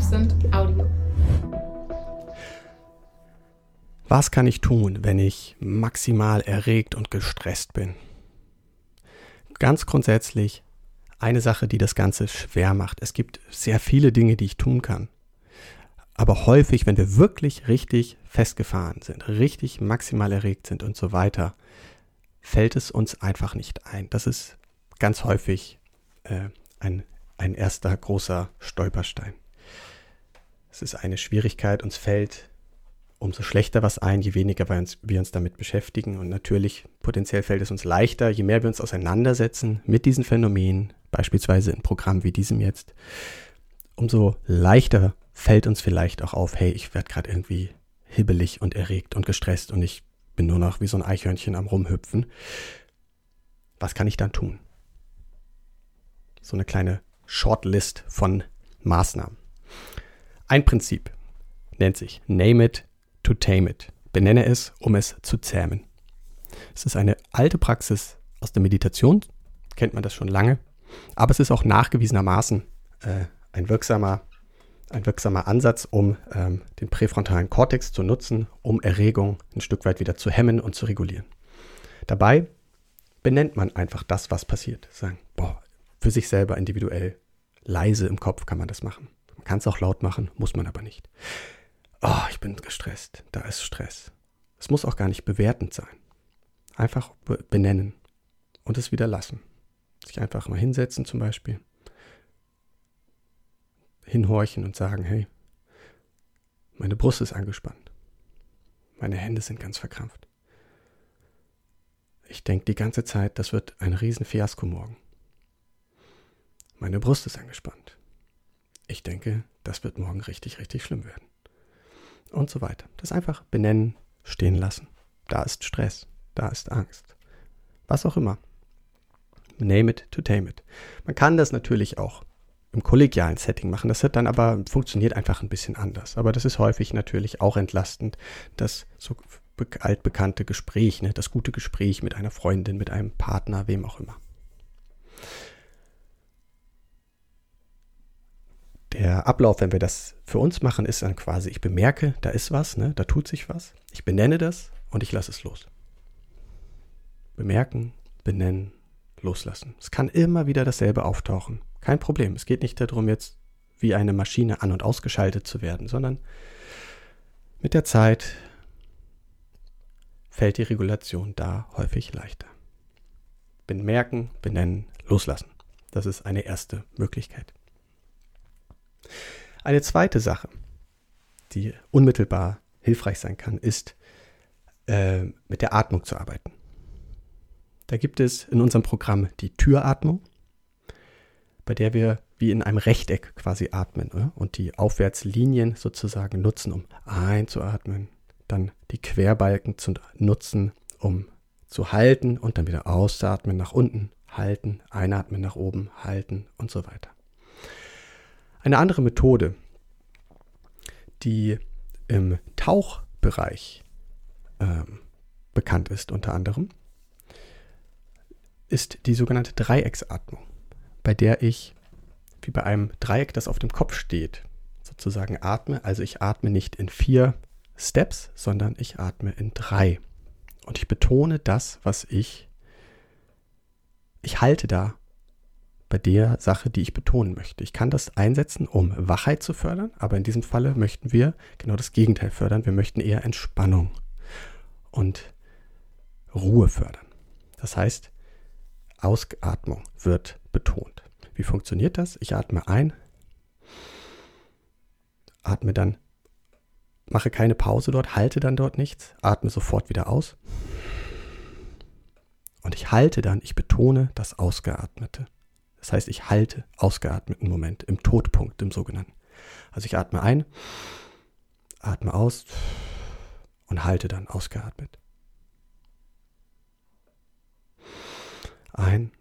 Absent Audio. Was kann ich tun, wenn ich maximal erregt und gestresst bin? Ganz grundsätzlich eine Sache, die das Ganze schwer macht. Es gibt sehr viele Dinge, die ich tun kann. Aber häufig, wenn wir wirklich richtig festgefahren sind, richtig maximal erregt sind und so weiter, fällt es uns einfach nicht ein. Das ist ganz häufig äh, ein, ein erster großer Stolperstein. Es ist eine Schwierigkeit, uns fällt umso schlechter was ein, je weniger wir uns, wir uns damit beschäftigen. Und natürlich, potenziell fällt es uns leichter, je mehr wir uns auseinandersetzen mit diesen Phänomenen, beispielsweise in Programmen wie diesem jetzt, umso leichter fällt uns vielleicht auch auf, hey, ich werde gerade irgendwie hibbelig und erregt und gestresst und ich bin nur noch wie so ein Eichhörnchen am Rumhüpfen. Was kann ich dann tun? So eine kleine Shortlist von Maßnahmen. Ein Prinzip nennt sich Name it to tame it. Benenne es, um es zu zähmen. Es ist eine alte Praxis aus der Meditation, kennt man das schon lange, aber es ist auch nachgewiesenermaßen äh, ein wirksamer ein wirksamer Ansatz, um ähm, den präfrontalen Kortex zu nutzen, um Erregung ein Stück weit wieder zu hemmen und zu regulieren. Dabei benennt man einfach das, was passiert. Sagen, boah, für sich selber individuell, leise im Kopf kann man das machen. Man kann es auch laut machen, muss man aber nicht. Oh, ich bin gestresst, da ist Stress. Es muss auch gar nicht bewertend sein. Einfach benennen und es wieder lassen. Sich einfach mal hinsetzen zum Beispiel hinhorchen und sagen, hey, meine Brust ist angespannt. Meine Hände sind ganz verkrampft. Ich denke die ganze Zeit, das wird ein Riesenfiasko morgen. Meine Brust ist angespannt. Ich denke, das wird morgen richtig, richtig schlimm werden. Und so weiter. Das einfach benennen, stehen lassen. Da ist Stress, da ist Angst. Was auch immer. Name it to tame it. Man kann das natürlich auch im kollegialen Setting machen. Das hat dann aber funktioniert einfach ein bisschen anders. Aber das ist häufig natürlich auch entlastend, das so altbekannte Gespräch, ne, das gute Gespräch mit einer Freundin, mit einem Partner, wem auch immer. Der Ablauf, wenn wir das für uns machen, ist dann quasi, ich bemerke, da ist was, ne, da tut sich was, ich benenne das und ich lasse es los. Bemerken, benennen, loslassen. Es kann immer wieder dasselbe auftauchen. Kein Problem. Es geht nicht darum, jetzt wie eine Maschine an- und ausgeschaltet zu werden, sondern mit der Zeit fällt die Regulation da häufig leichter. Bemerken, benennen, loslassen. Das ist eine erste Möglichkeit. Eine zweite Sache, die unmittelbar hilfreich sein kann, ist äh, mit der Atmung zu arbeiten. Da gibt es in unserem Programm die Türatmung bei der wir wie in einem Rechteck quasi atmen oder? und die Aufwärtslinien sozusagen nutzen, um einzuatmen, dann die Querbalken zu nutzen, um zu halten und dann wieder auszuatmen nach unten, halten, einatmen nach oben, halten und so weiter. Eine andere Methode, die im Tauchbereich ähm, bekannt ist unter anderem, ist die sogenannte Dreiecksatmung bei der ich wie bei einem Dreieck, das auf dem Kopf steht, sozusagen atme. Also ich atme nicht in vier Steps, sondern ich atme in drei. Und ich betone das, was ich, ich halte da bei der Sache, die ich betonen möchte. Ich kann das einsetzen, um Wachheit zu fördern, aber in diesem Falle möchten wir genau das Gegenteil fördern. Wir möchten eher Entspannung und Ruhe fördern. Das heißt, Ausatmung wird betont. Wie funktioniert das? Ich atme ein, atme dann, mache keine Pause dort, halte dann dort nichts, atme sofort wieder aus. Und ich halte dann, ich betone das Ausgeatmete. Das heißt, ich halte ausgeatmeten Moment im Todpunkt, im sogenannten. Also ich atme ein, atme aus und halte dann ausgeatmet. Ein,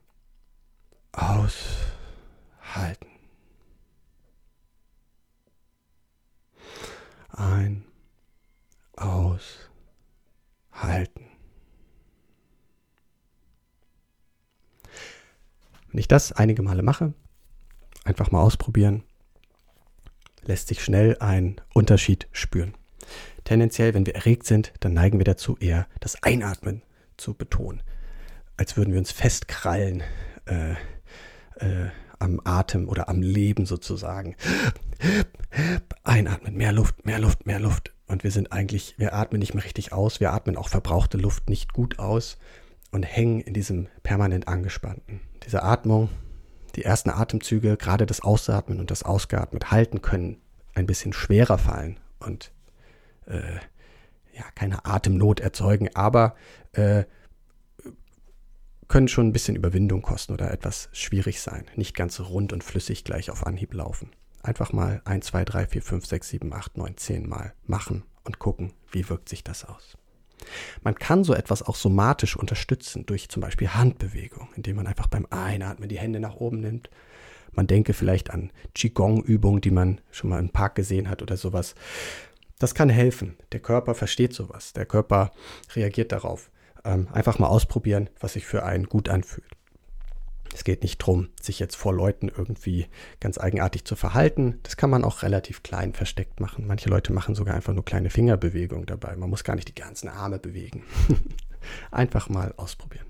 Wenn ich das einige Male mache, einfach mal ausprobieren, lässt sich schnell ein Unterschied spüren. Tendenziell, wenn wir erregt sind, dann neigen wir dazu eher das Einatmen zu betonen, als würden wir uns festkrallen äh, äh, am Atem oder am Leben sozusagen. Einatmen, mehr Luft, mehr Luft, mehr Luft. Und wir sind eigentlich, wir atmen nicht mehr richtig aus, wir atmen auch verbrauchte Luft nicht gut aus und hängen in diesem permanent angespannten. Diese Atmung, die ersten Atemzüge, gerade das Ausatmen und das Ausgeatmet halten können ein bisschen schwerer fallen und äh, ja, keine Atemnot erzeugen, aber äh, können schon ein bisschen Überwindung kosten oder etwas schwierig sein. Nicht ganz rund und flüssig gleich auf Anhieb laufen. Einfach mal 1, 2, 3, 4, 5, 6, 7, 8, 9, 10 Mal machen und gucken, wie wirkt sich das aus. Man kann so etwas auch somatisch unterstützen durch zum Beispiel Handbewegung, indem man einfach beim Einatmen die Hände nach oben nimmt. Man denke vielleicht an Qigong-Übungen, die man schon mal im Park gesehen hat oder sowas. Das kann helfen. Der Körper versteht sowas. Der Körper reagiert darauf. Ähm, einfach mal ausprobieren, was sich für einen gut anfühlt. Es geht nicht darum, sich jetzt vor Leuten irgendwie ganz eigenartig zu verhalten. Das kann man auch relativ klein versteckt machen. Manche Leute machen sogar einfach nur kleine Fingerbewegungen dabei. Man muss gar nicht die ganzen Arme bewegen. einfach mal ausprobieren.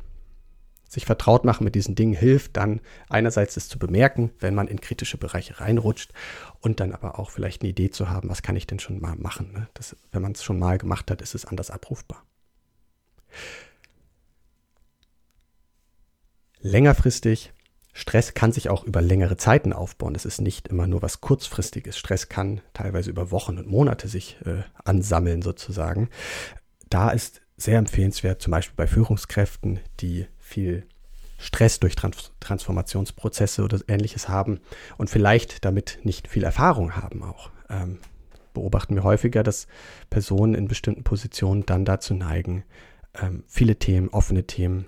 Sich vertraut machen mit diesen Dingen hilft dann einerseits es zu bemerken, wenn man in kritische Bereiche reinrutscht und dann aber auch vielleicht eine Idee zu haben, was kann ich denn schon mal machen. Ne? Das, wenn man es schon mal gemacht hat, ist es anders abrufbar. Längerfristig, Stress kann sich auch über längere Zeiten aufbauen. Es ist nicht immer nur was kurzfristiges. Stress kann teilweise über Wochen und Monate sich äh, ansammeln sozusagen. Da ist sehr empfehlenswert, zum Beispiel bei Führungskräften, die viel Stress durch Trans Transformationsprozesse oder ähnliches haben und vielleicht damit nicht viel Erfahrung haben auch. Ähm, beobachten wir häufiger, dass Personen in bestimmten Positionen dann dazu neigen, ähm, viele Themen, offene Themen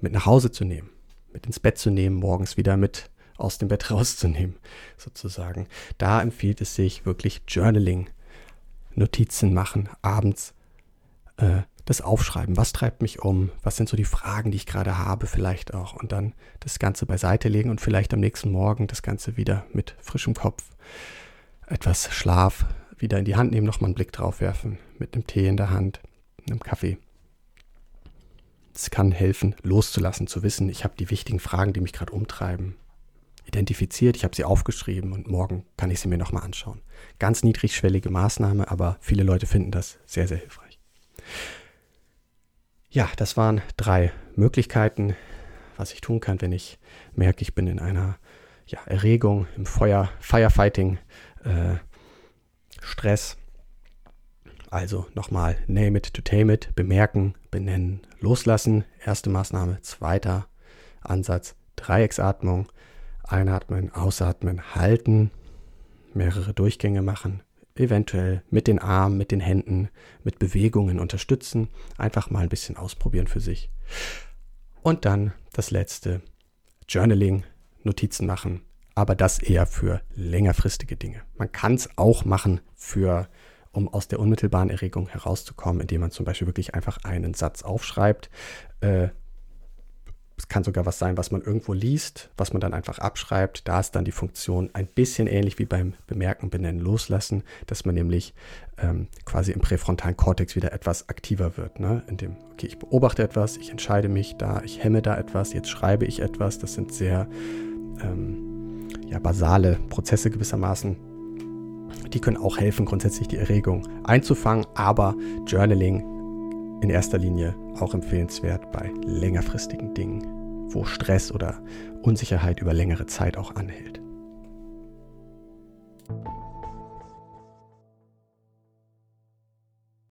mit nach Hause zu nehmen, mit ins Bett zu nehmen, morgens wieder mit aus dem Bett rauszunehmen, sozusagen. Da empfiehlt es sich wirklich Journaling, Notizen machen, abends äh, das Aufschreiben. Was treibt mich um? Was sind so die Fragen, die ich gerade habe, vielleicht auch? Und dann das Ganze beiseite legen und vielleicht am nächsten Morgen das Ganze wieder mit frischem Kopf, etwas Schlaf wieder in die Hand nehmen, nochmal einen Blick drauf werfen, mit einem Tee in der Hand, einem Kaffee es kann helfen, loszulassen, zu wissen, ich habe die wichtigen Fragen, die mich gerade umtreiben, identifiziert, ich habe sie aufgeschrieben und morgen kann ich sie mir nochmal anschauen. Ganz niedrigschwellige Maßnahme, aber viele Leute finden das sehr, sehr hilfreich. Ja, das waren drei Möglichkeiten, was ich tun kann, wenn ich merke, ich bin in einer ja, Erregung, im Feuer, Firefighting, äh, Stress. Also nochmal, name it to tame it, bemerken, benennen, loslassen. Erste Maßnahme. Zweiter Ansatz, Dreiecksatmung. Einatmen, ausatmen, halten. Mehrere Durchgänge machen. Eventuell mit den Armen, mit den Händen, mit Bewegungen unterstützen. Einfach mal ein bisschen ausprobieren für sich. Und dann das letzte, Journaling, Notizen machen, aber das eher für längerfristige Dinge. Man kann es auch machen für um aus der unmittelbaren Erregung herauszukommen, indem man zum Beispiel wirklich einfach einen Satz aufschreibt. Äh, es kann sogar was sein, was man irgendwo liest, was man dann einfach abschreibt. Da ist dann die Funktion ein bisschen ähnlich wie beim Bemerken, Benennen, Loslassen, dass man nämlich ähm, quasi im präfrontalen Kortex wieder etwas aktiver wird. Ne? Indem, okay, ich beobachte etwas, ich entscheide mich da, ich hemme da etwas, jetzt schreibe ich etwas. Das sind sehr ähm, ja, basale Prozesse gewissermaßen, die können auch helfen, grundsätzlich die Erregung einzufangen, aber Journaling in erster Linie auch empfehlenswert bei längerfristigen Dingen, wo Stress oder Unsicherheit über längere Zeit auch anhält.